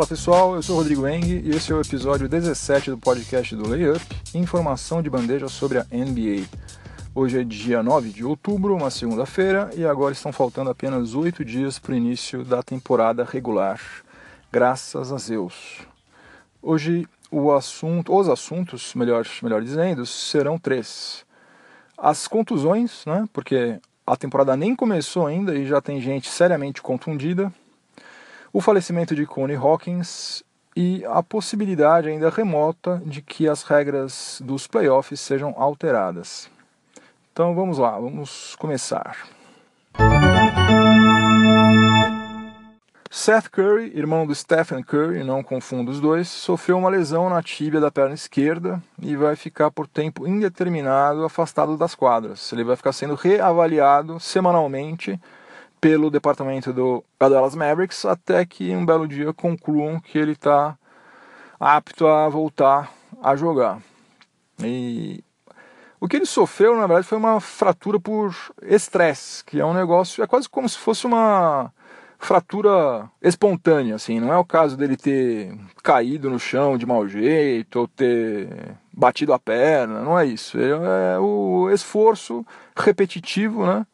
Fala pessoal, eu sou Rodrigo Eng e esse é o episódio 17 do podcast do Layup, informação de bandeja sobre a NBA. Hoje é dia 9 de outubro, uma segunda-feira, e agora estão faltando apenas 8 dias para o início da temporada regular. Graças a Zeus. Hoje o assunto, os assuntos, melhor, melhor dizendo, serão três. As contusões, né, porque a temporada nem começou ainda e já tem gente seriamente contundida o falecimento de Connie Hawkins e a possibilidade ainda remota de que as regras dos playoffs sejam alteradas. Então vamos lá, vamos começar. Seth Curry, irmão do Stephen Curry, não confunda os dois, sofreu uma lesão na tíbia da perna esquerda e vai ficar por tempo indeterminado afastado das quadras. Ele vai ficar sendo reavaliado semanalmente pelo departamento do Dallas Mavericks até que um belo dia concluam que ele está apto a voltar a jogar. E o que ele sofreu, na verdade, foi uma fratura por estresse, que é um negócio, é quase como se fosse uma fratura espontânea, assim, não é o caso dele ter caído no chão de mau jeito ou ter batido a perna, não é isso. É o esforço repetitivo, né?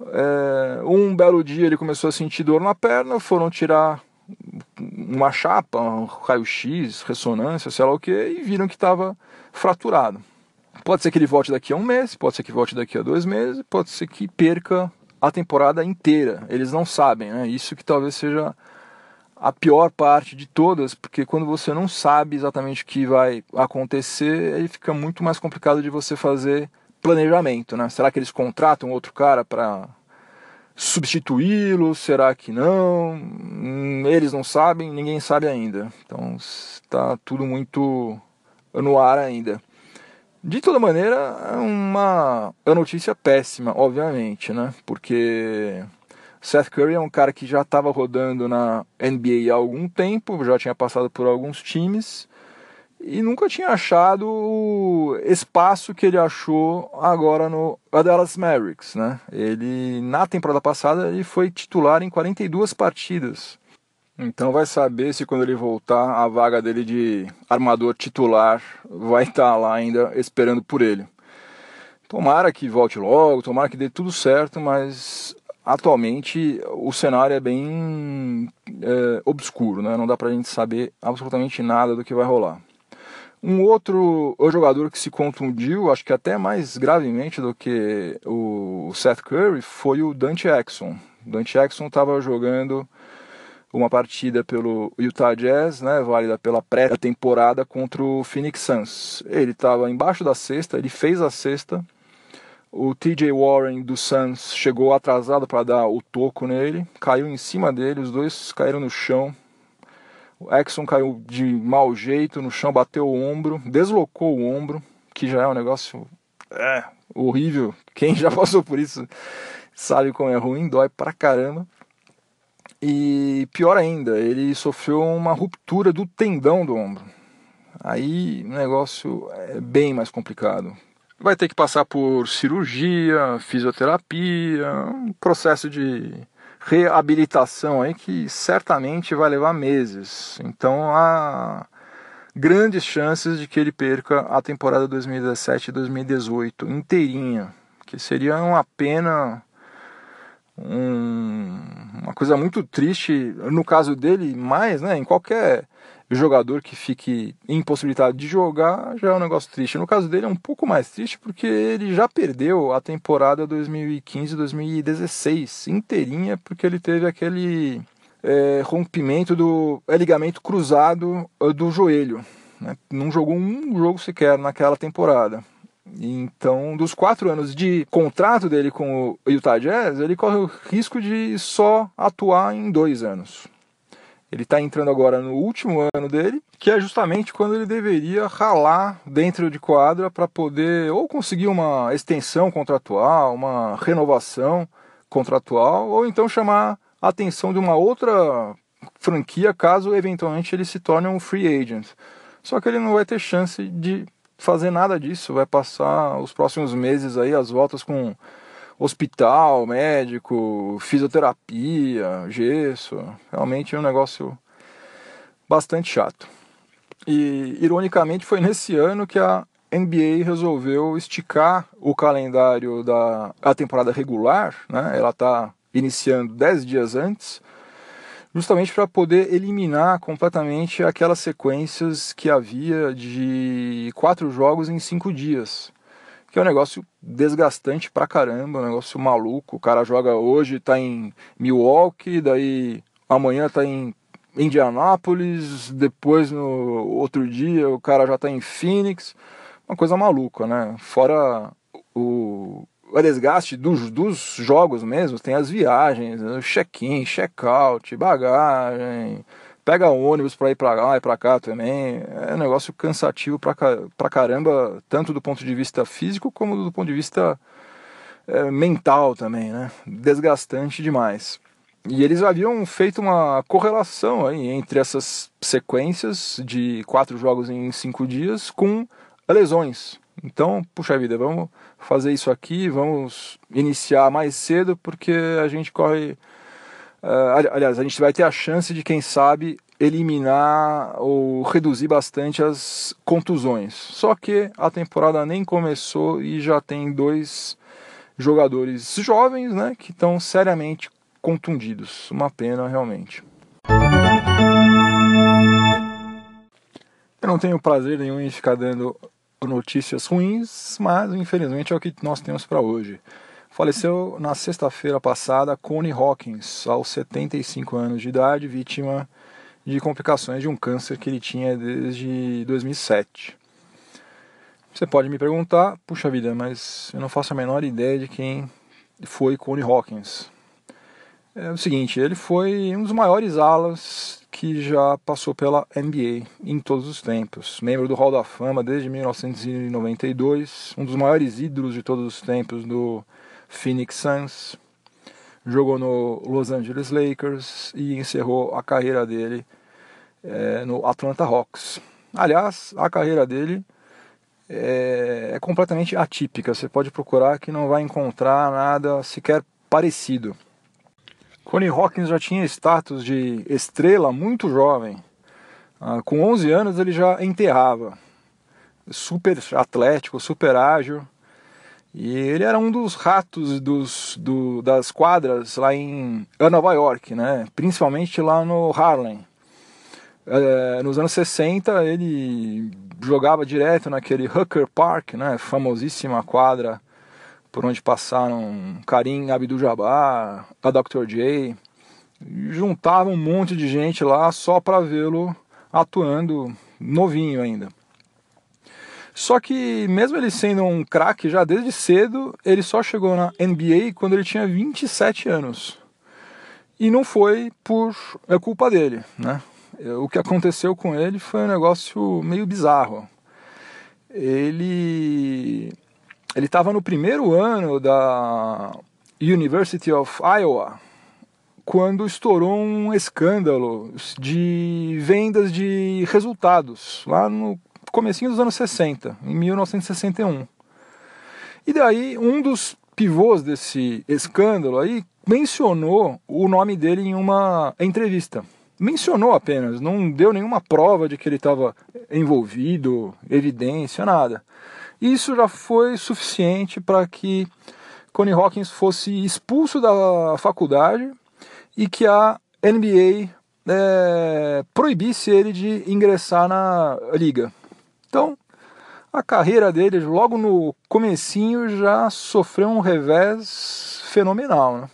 É, um belo dia ele começou a sentir dor na perna, foram tirar uma chapa, um raio-x, ressonância, sei lá o que, e viram que estava fraturado. Pode ser que ele volte daqui a um mês, pode ser que volte daqui a dois meses, pode ser que perca a temporada inteira. Eles não sabem, né? Isso que talvez seja a pior parte de todas, porque quando você não sabe exatamente o que vai acontecer, aí fica muito mais complicado de você fazer planejamento, né? Será que eles contratam outro cara para substituí-lo? Será que não? Hum, eles não sabem, ninguém sabe ainda. Então está tudo muito no ar ainda. De toda maneira, é uma, é uma notícia péssima, obviamente, né? Porque Seth Curry é um cara que já estava rodando na NBA há algum tempo, já tinha passado por alguns times e nunca tinha achado o espaço que ele achou agora no Dallas Mavericks, né? Ele na temporada passada ele foi titular em 42 partidas. Então vai saber se quando ele voltar a vaga dele de armador titular vai estar tá lá ainda esperando por ele. Tomara que volte logo, tomara que dê tudo certo, mas atualmente o cenário é bem é, obscuro, né? Não dá pra gente saber absolutamente nada do que vai rolar. Um outro jogador que se contundiu, acho que até mais gravemente do que o Seth Curry, foi o Dante Exxon. Dante Exxon estava jogando uma partida pelo Utah Jazz, né, válida pela pré-temporada contra o Phoenix Suns. Ele estava embaixo da cesta, ele fez a cesta. O TJ Warren do Suns chegou atrasado para dar o toco nele, caiu em cima dele, os dois caíram no chão, o Exxon caiu de mau jeito no chão, bateu o ombro, deslocou o ombro, que já é um negócio é, horrível. Quem já passou por isso sabe como é ruim, dói pra caramba. E pior ainda, ele sofreu uma ruptura do tendão do ombro. Aí o negócio é bem mais complicado. Vai ter que passar por cirurgia, fisioterapia, um processo de reabilitação aí que certamente vai levar meses. Então há grandes chances de que ele perca a temporada 2017 e 2018 inteirinha, que seria uma pena, um, uma coisa muito triste no caso dele, mais, né, em qualquer jogador que fique impossibilitado de jogar já é um negócio triste. No caso dele é um pouco mais triste porque ele já perdeu a temporada 2015-2016 inteirinha porque ele teve aquele é, rompimento do é, ligamento cruzado é, do joelho. Né? Não jogou um jogo sequer naquela temporada. Então, dos quatro anos de contrato dele com o Utah Jazz, ele corre o risco de só atuar em dois anos. Ele está entrando agora no último ano dele, que é justamente quando ele deveria ralar dentro de quadra para poder ou conseguir uma extensão contratual, uma renovação contratual, ou então chamar a atenção de uma outra franquia caso eventualmente ele se torne um free agent. Só que ele não vai ter chance de fazer nada disso, vai passar os próximos meses aí as voltas com hospital, médico, fisioterapia, gesso. Realmente é um negócio bastante chato. E, ironicamente, foi nesse ano que a NBA resolveu esticar o calendário da a temporada regular, né? ela está iniciando 10 dias antes, justamente para poder eliminar completamente aquelas sequências que havia de quatro jogos em cinco dias. Que é um negócio desgastante pra caramba, um negócio maluco. O cara joga hoje, tá em Milwaukee, daí amanhã tá em Indianápolis, depois no outro dia o cara já tá em Phoenix uma coisa maluca, né? Fora o, o desgaste dos, dos jogos mesmo, tem as viagens, né? check-in, check-out, bagagem, pega ônibus para ir para lá e para cá também. É um negócio cansativo pra caramba, tanto do ponto de vista físico como do ponto de vista é, mental também, né? Desgastante demais. E eles haviam feito uma correlação aí entre essas sequências de quatro jogos em cinco dias com lesões. Então, puxa vida, vamos fazer isso aqui, vamos iniciar mais cedo, porque a gente corre. Uh, aliás, a gente vai ter a chance de, quem sabe, eliminar ou reduzir bastante as contusões. Só que a temporada nem começou e já tem dois jogadores jovens né, que estão seriamente contundidos. Uma pena, realmente. Eu não tenho prazer nenhum em ficar dando notícias ruins, mas infelizmente é o que nós temos para hoje. Faleceu na sexta-feira passada Connie Hawkins, aos 75 anos de idade, vítima de complicações de um câncer que ele tinha desde 2007. Você pode me perguntar, puxa vida, mas eu não faço a menor ideia de quem foi Connie Hawkins. É o seguinte, ele foi um dos maiores alas que já passou pela NBA em todos os tempos. Membro do Hall da Fama desde 1992, um dos maiores ídolos de todos os tempos do Phoenix Suns. Jogou no Los Angeles Lakers e encerrou a carreira dele é, no Atlanta Hawks. Aliás, a carreira dele é, é completamente atípica. Você pode procurar que não vai encontrar nada sequer parecido. Connie Hawkins já tinha status de estrela muito jovem. Ah, com 11 anos ele já enterrava. Super atlético, super ágil. E ele era um dos ratos dos, do, das quadras lá em Nova York, né? principalmente lá no Harlem. É, nos anos 60 ele jogava direto naquele Hooker Park, né? famosíssima quadra por onde passaram Karim Abdul-Jabbar, a Dr. J. Juntava um monte de gente lá só para vê-lo atuando novinho ainda. Só que, mesmo ele sendo um craque já desde cedo, ele só chegou na NBA quando ele tinha 27 anos. E não foi por é culpa dele, né? O que aconteceu com ele foi um negócio meio bizarro. Ele ele estava no primeiro ano da University of Iowa quando estourou um escândalo de vendas de resultados lá no comecinho dos anos 60, em 1961. E daí um dos pivôs desse escândalo aí mencionou o nome dele em uma entrevista. Mencionou apenas, não deu nenhuma prova de que ele estava envolvido, evidência, nada. Isso já foi suficiente para que Connie Hawkins fosse expulso da faculdade e que a NBA é, proibisse ele de ingressar na liga. Então, a carreira dele, logo no comecinho, já sofreu um revés fenomenal. Né?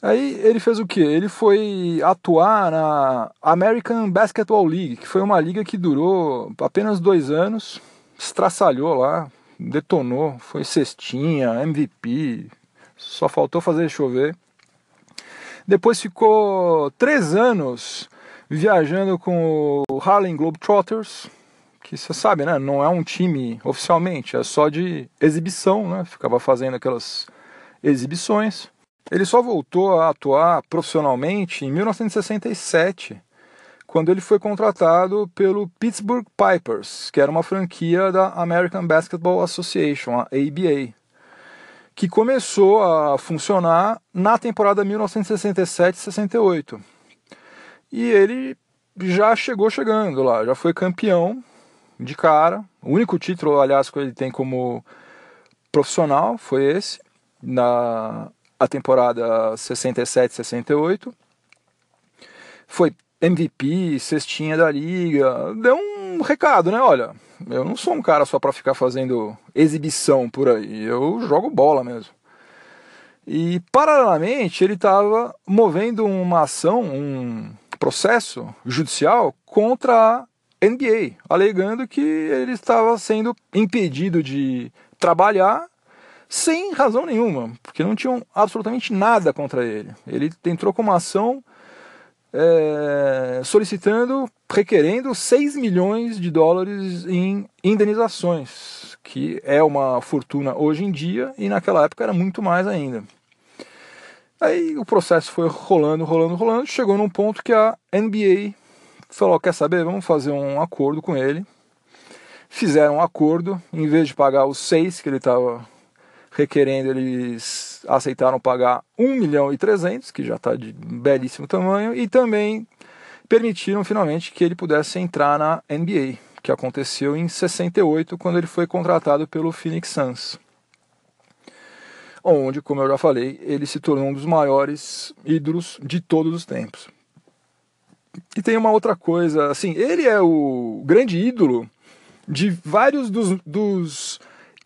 Aí ele fez o que? Ele foi atuar na American Basketball League, que foi uma liga que durou apenas dois anos estraçalhou lá, detonou, foi cestinha, MVP, só faltou fazer chover. Depois ficou três anos viajando com o Harlem Globetrotters, que você sabe, né? Não é um time oficialmente, é só de exibição, né? Ficava fazendo aquelas exibições. Ele só voltou a atuar profissionalmente em 1967, quando ele foi contratado pelo Pittsburgh Pipers, que era uma franquia da American Basketball Association, a ABA, que começou a funcionar na temporada 1967-68. E ele já chegou chegando lá, já foi campeão de cara. O único título, aliás, que ele tem como profissional foi esse, na a temporada 67-68. Foi MVP, cestinha da liga. Deu um recado, né? Olha, eu não sou um cara só para ficar fazendo exibição por aí. Eu jogo bola mesmo. E paralelamente ele estava movendo uma ação, um processo judicial contra a NBA, alegando que ele estava sendo impedido de trabalhar sem razão nenhuma, porque não tinham absolutamente nada contra ele. Ele entrou com uma ação é, solicitando, requerendo 6 milhões de dólares em indenizações, que é uma fortuna hoje em dia e naquela época era muito mais ainda. Aí o processo foi rolando, rolando, rolando, chegou num ponto que a NBA falou: quer saber, vamos fazer um acordo com ele. Fizeram um acordo, em vez de pagar os seis que ele estava requerendo, eles aceitaram pagar 1 milhão e 300, que já está de belíssimo tamanho, e também permitiram finalmente que ele pudesse entrar na NBA, que aconteceu em 68, quando ele foi contratado pelo Phoenix Suns onde, como eu já falei, ele se tornou um dos maiores ídolos de todos os tempos. E tem uma outra coisa, assim, ele é o grande ídolo de vários dos, dos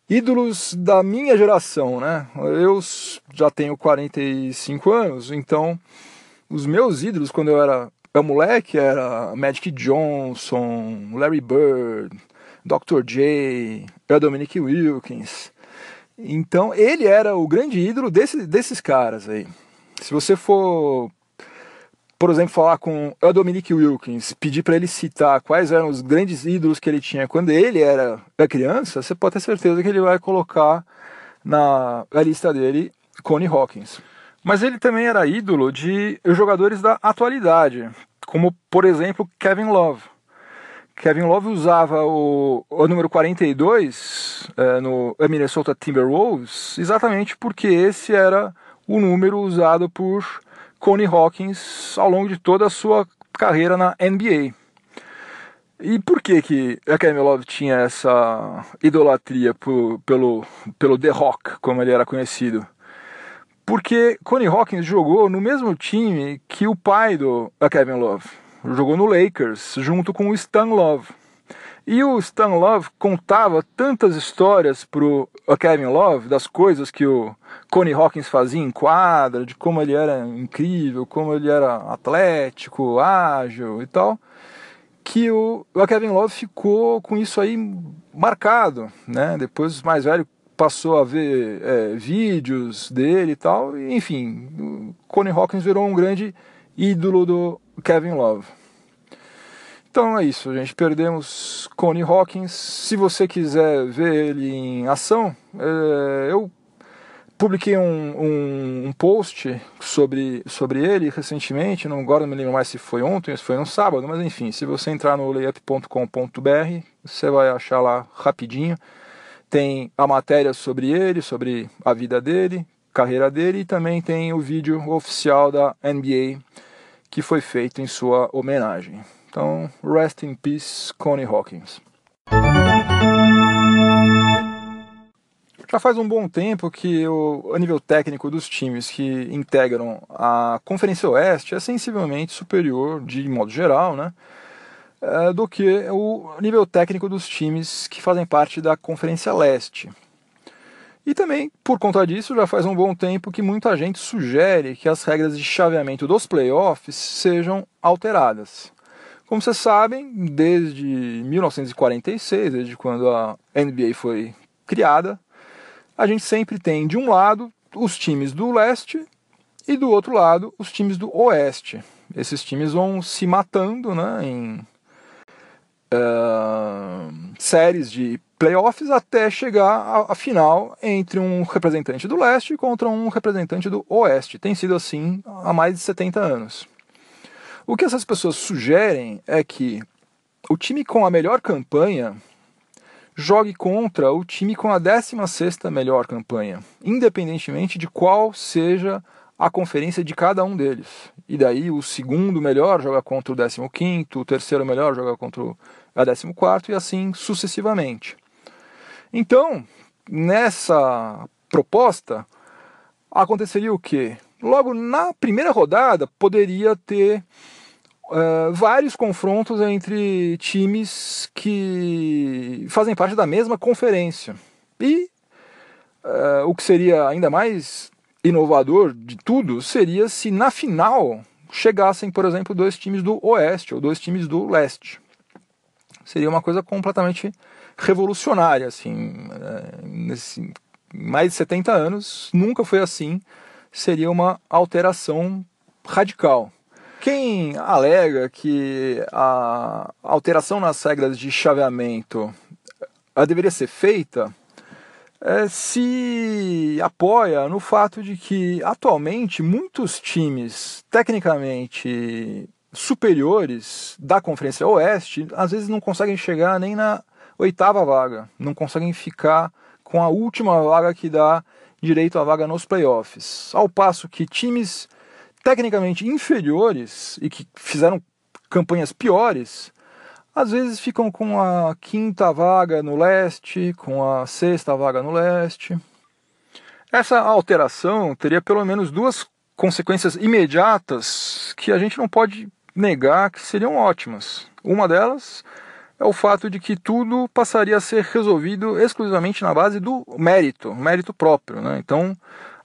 ídolos da minha geração, né? Eu já tenho 45 anos, então os meus ídolos quando eu era moleque era Magic Johnson, Larry Bird, Dr. J, Dominic Wilkins. Então ele era o grande ídolo desse, desses caras aí. Se você for, por exemplo, falar com o Dominic Wilkins, pedir para ele citar quais eram os grandes ídolos que ele tinha quando ele era criança, você pode ter certeza que ele vai colocar na, lista dele Connie Hawkins. Mas ele também era ídolo de jogadores da atualidade, como por exemplo Kevin Love. Kevin Love usava o, o número 42 é, no Minnesota Timberwolves exatamente porque esse era o número usado por Connie Hawkins ao longo de toda a sua carreira na NBA. E por que que a Kevin Love tinha essa idolatria por, pelo, pelo The Rock, como ele era conhecido? Porque Connie Hawkins jogou no mesmo time que o pai do Kevin Love jogou no Lakers junto com o Stan Love. E o Stan Love contava tantas histórias pro Kevin Love das coisas que o Connie Hawkins fazia em quadra, de como ele era incrível, como ele era atlético, ágil e tal, que o, o Kevin Love ficou com isso aí marcado, né? Depois, mais velho, passou a ver é, vídeos dele e tal, e, enfim, o Connie Hawkins virou um grande ídolo do Kevin Love. Então é isso, gente. Perdemos Connie Hawkins. Se você quiser ver ele em ação, é, eu publiquei um, um, um, post sobre, sobre ele recentemente. Não, agora não me lembro mais se foi ontem, se foi no sábado, mas enfim, se você entrar no layup.com.br, você vai achar lá rapidinho. Tem a matéria sobre ele, sobre a vida dele, carreira dele, e também tem o vídeo oficial da NBA que foi feito em sua homenagem. Então, rest in peace, Connie Hawkins. Já faz um bom tempo que o, nível técnico dos times que integram a Conferência Oeste é sensivelmente superior, de modo geral, né, é, do que o nível técnico dos times que fazem parte da Conferência Leste. E também, por conta disso, já faz um bom tempo que muita gente sugere que as regras de chaveamento dos playoffs sejam alteradas. Como vocês sabem, desde 1946, desde quando a NBA foi criada, a gente sempre tem de um lado os times do leste e do outro lado os times do oeste. Esses times vão se matando né, em uh, séries de playoffs até chegar à final entre um representante do leste contra um representante do oeste. Tem sido assim há mais de 70 anos. O que essas pessoas sugerem é que o time com a melhor campanha jogue contra o time com a 16ª melhor campanha, independentemente de qual seja a conferência de cada um deles. E daí o segundo melhor joga contra o décimo quinto, o terceiro melhor joga contra o décimo quarto e assim sucessivamente. Então, nessa proposta, aconteceria o quê? Logo na primeira rodada poderia ter uh, vários confrontos entre times que fazem parte da mesma conferência. E uh, o que seria ainda mais inovador de tudo seria se na final chegassem, por exemplo, dois times do Oeste ou dois times do Leste. Seria uma coisa completamente revolucionária, assim, é, nesse, mais de 70 anos, nunca foi assim, seria uma alteração radical. Quem alega que a alteração nas regras de chaveamento deveria ser feita é, se apoia no fato de que atualmente muitos times tecnicamente superiores da Conferência Oeste às vezes não conseguem chegar nem na oitava vaga, não conseguem ficar com a última vaga que dá direito à vaga nos playoffs. Ao passo que times tecnicamente inferiores e que fizeram campanhas piores às vezes ficam com a quinta vaga no leste, com a sexta vaga no leste. Essa alteração teria pelo menos duas consequências imediatas que a gente não pode negar que seriam ótimas. Uma delas é o fato de que tudo passaria a ser resolvido exclusivamente na base do mérito, mérito próprio. Né? Então,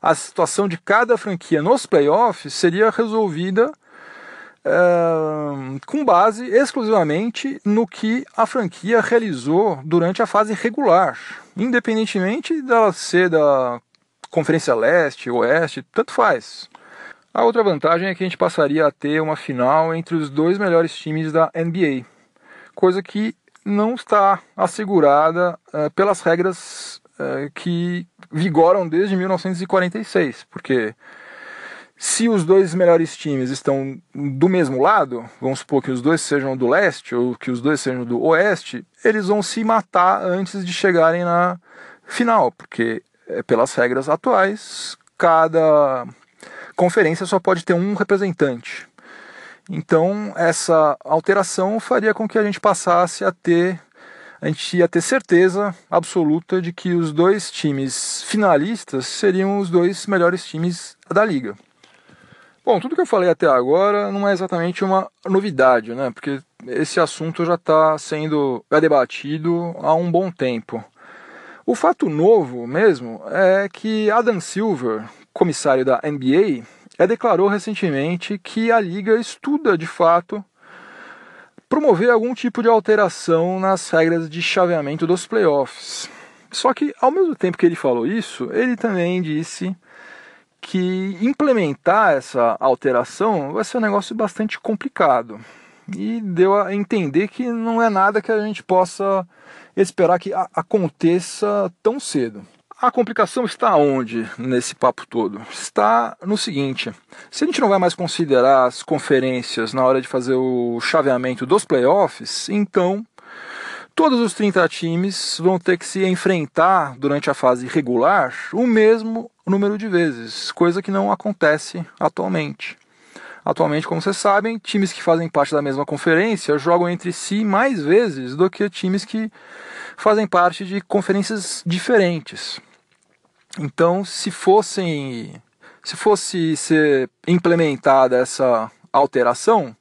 a situação de cada franquia nos playoffs seria resolvida com base exclusivamente no que a franquia realizou durante a fase regular, independentemente dela ser da Conferência Leste, Oeste, tanto faz. A outra vantagem é que a gente passaria a ter uma final entre os dois melhores times da NBA, coisa que não está assegurada uh, pelas regras uh, que vigoram desde 1946, porque se os dois melhores times estão do mesmo lado, vamos supor que os dois sejam do leste ou que os dois sejam do oeste, eles vão se matar antes de chegarem na final, porque é, pelas regras atuais, cada conferência só pode ter um representante. Então, essa alteração faria com que a gente passasse a ter a gente ia ter certeza absoluta de que os dois times finalistas seriam os dois melhores times da liga. Bom, tudo que eu falei até agora não é exatamente uma novidade, né? Porque esse assunto já está sendo debatido há um bom tempo. O fato novo mesmo é que Adam Silver, comissário da NBA, declarou recentemente que a liga estuda de fato promover algum tipo de alteração nas regras de chaveamento dos playoffs. Só que, ao mesmo tempo que ele falou isso, ele também disse que implementar essa alteração vai ser um negócio bastante complicado. E deu a entender que não é nada que a gente possa esperar que aconteça tão cedo. A complicação está onde nesse papo todo? Está no seguinte: se a gente não vai mais considerar as conferências na hora de fazer o chaveamento dos playoffs, então todos os 30 times vão ter que se enfrentar durante a fase regular o mesmo número de vezes, coisa que não acontece atualmente. Atualmente, como vocês sabem, times que fazem parte da mesma conferência jogam entre si mais vezes do que times que fazem parte de conferências diferentes. Então, se fossem se fosse ser implementada essa alteração,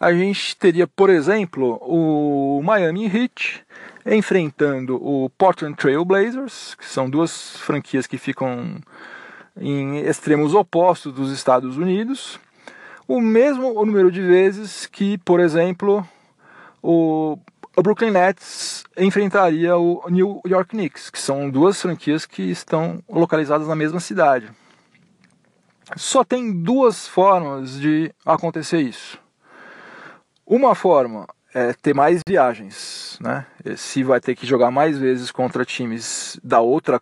a gente teria, por exemplo, o Miami Heat enfrentando o Portland Trail Blazers, que são duas franquias que ficam em extremos opostos dos Estados Unidos, o mesmo número de vezes que, por exemplo, o Brooklyn Nets enfrentaria o New York Knicks, que são duas franquias que estão localizadas na mesma cidade. Só tem duas formas de acontecer isso. Uma forma é ter mais viagens, né? Se vai ter que jogar mais vezes contra times da outra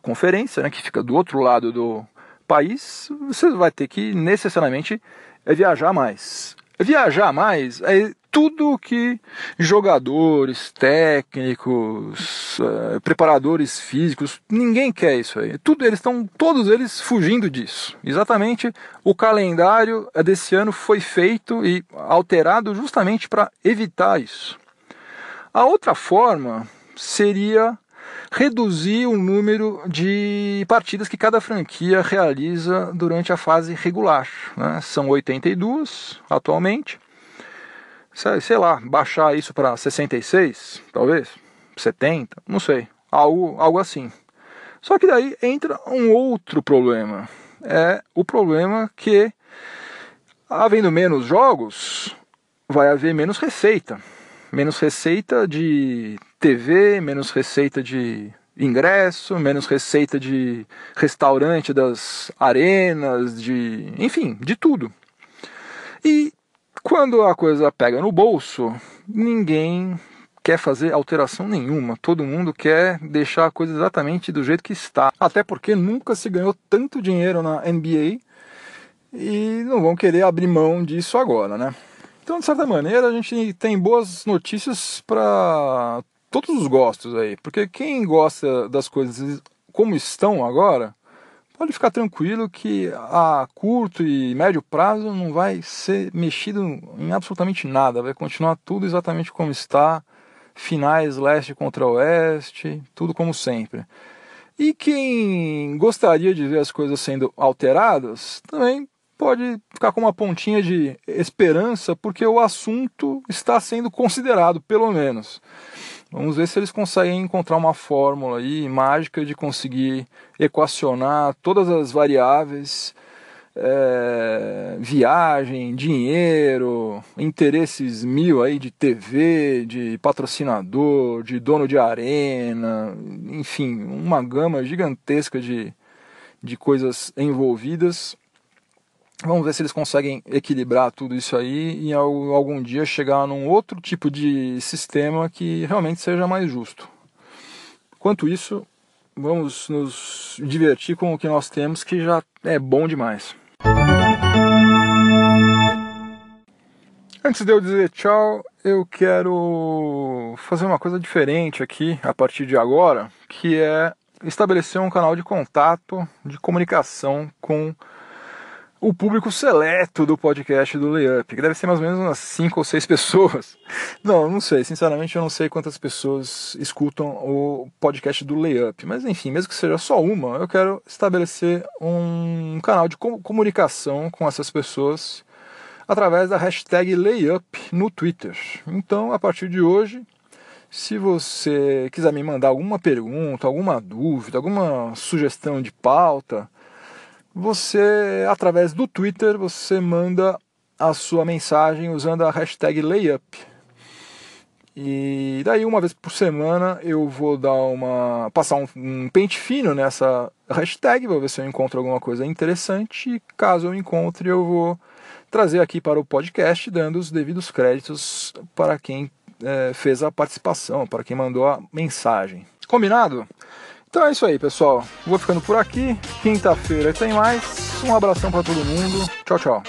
conferência, né, que fica do outro lado do país, você vai ter que necessariamente viajar mais. Viajar mais é tudo que jogadores, técnicos, uh, preparadores físicos, ninguém quer isso aí. Tudo eles estão todos eles fugindo disso. Exatamente, o calendário desse ano foi feito e alterado justamente para evitar isso. A outra forma seria reduzir o número de partidas que cada franquia realiza durante a fase regular. Né? São 82 atualmente sei lá, baixar isso para 66, talvez, 70, não sei, algo, algo assim. Só que daí entra um outro problema. É o problema que, havendo menos jogos, vai haver menos receita. Menos receita de TV, menos receita de ingresso, menos receita de restaurante das arenas, de. enfim, de tudo. E quando a coisa pega no bolso, ninguém quer fazer alteração nenhuma. Todo mundo quer deixar a coisa exatamente do jeito que está. Até porque nunca se ganhou tanto dinheiro na NBA e não vão querer abrir mão disso agora, né? Então, de certa maneira, a gente tem boas notícias para todos os gostos aí, porque quem gosta das coisas como estão agora pode ficar tranquilo que a curto e médio prazo não vai ser mexido em absolutamente nada, vai continuar tudo exatamente como está, finais leste contra oeste, tudo como sempre. E quem gostaria de ver as coisas sendo alteradas, também pode ficar com uma pontinha de esperança, porque o assunto está sendo considerado, pelo menos. Vamos ver se eles conseguem encontrar uma fórmula aí mágica de conseguir equacionar todas as variáveis, é, viagem, dinheiro, interesses mil aí de TV, de patrocinador, de dono de arena, enfim, uma gama gigantesca de, de coisas envolvidas Vamos ver se eles conseguem equilibrar tudo isso aí e algum dia chegar num outro tipo de sistema que realmente seja mais justo. Quanto isso, vamos nos divertir com o que nós temos, que já é bom demais. Antes de eu dizer tchau, eu quero fazer uma coisa diferente aqui a partir de agora, que é estabelecer um canal de contato, de comunicação com o público seleto do podcast do Layup, que deve ser mais ou menos umas 5 ou 6 pessoas. Não, não sei, sinceramente eu não sei quantas pessoas escutam o podcast do Layup, mas enfim, mesmo que seja só uma, eu quero estabelecer um canal de comunicação com essas pessoas através da hashtag Layup no Twitter. Então, a partir de hoje, se você quiser me mandar alguma pergunta, alguma dúvida, alguma sugestão de pauta, você, através do Twitter, você manda a sua mensagem usando a hashtag layup. E daí uma vez por semana eu vou dar uma passar um, um, pente fino nessa hashtag, vou ver se eu encontro alguma coisa interessante. E caso eu encontre, eu vou trazer aqui para o podcast, dando os devidos créditos para quem é, fez a participação, para quem mandou a mensagem. Combinado? Então é isso aí, pessoal. Vou ficando por aqui. Quinta-feira tem mais. Um abração para todo mundo. Tchau, tchau.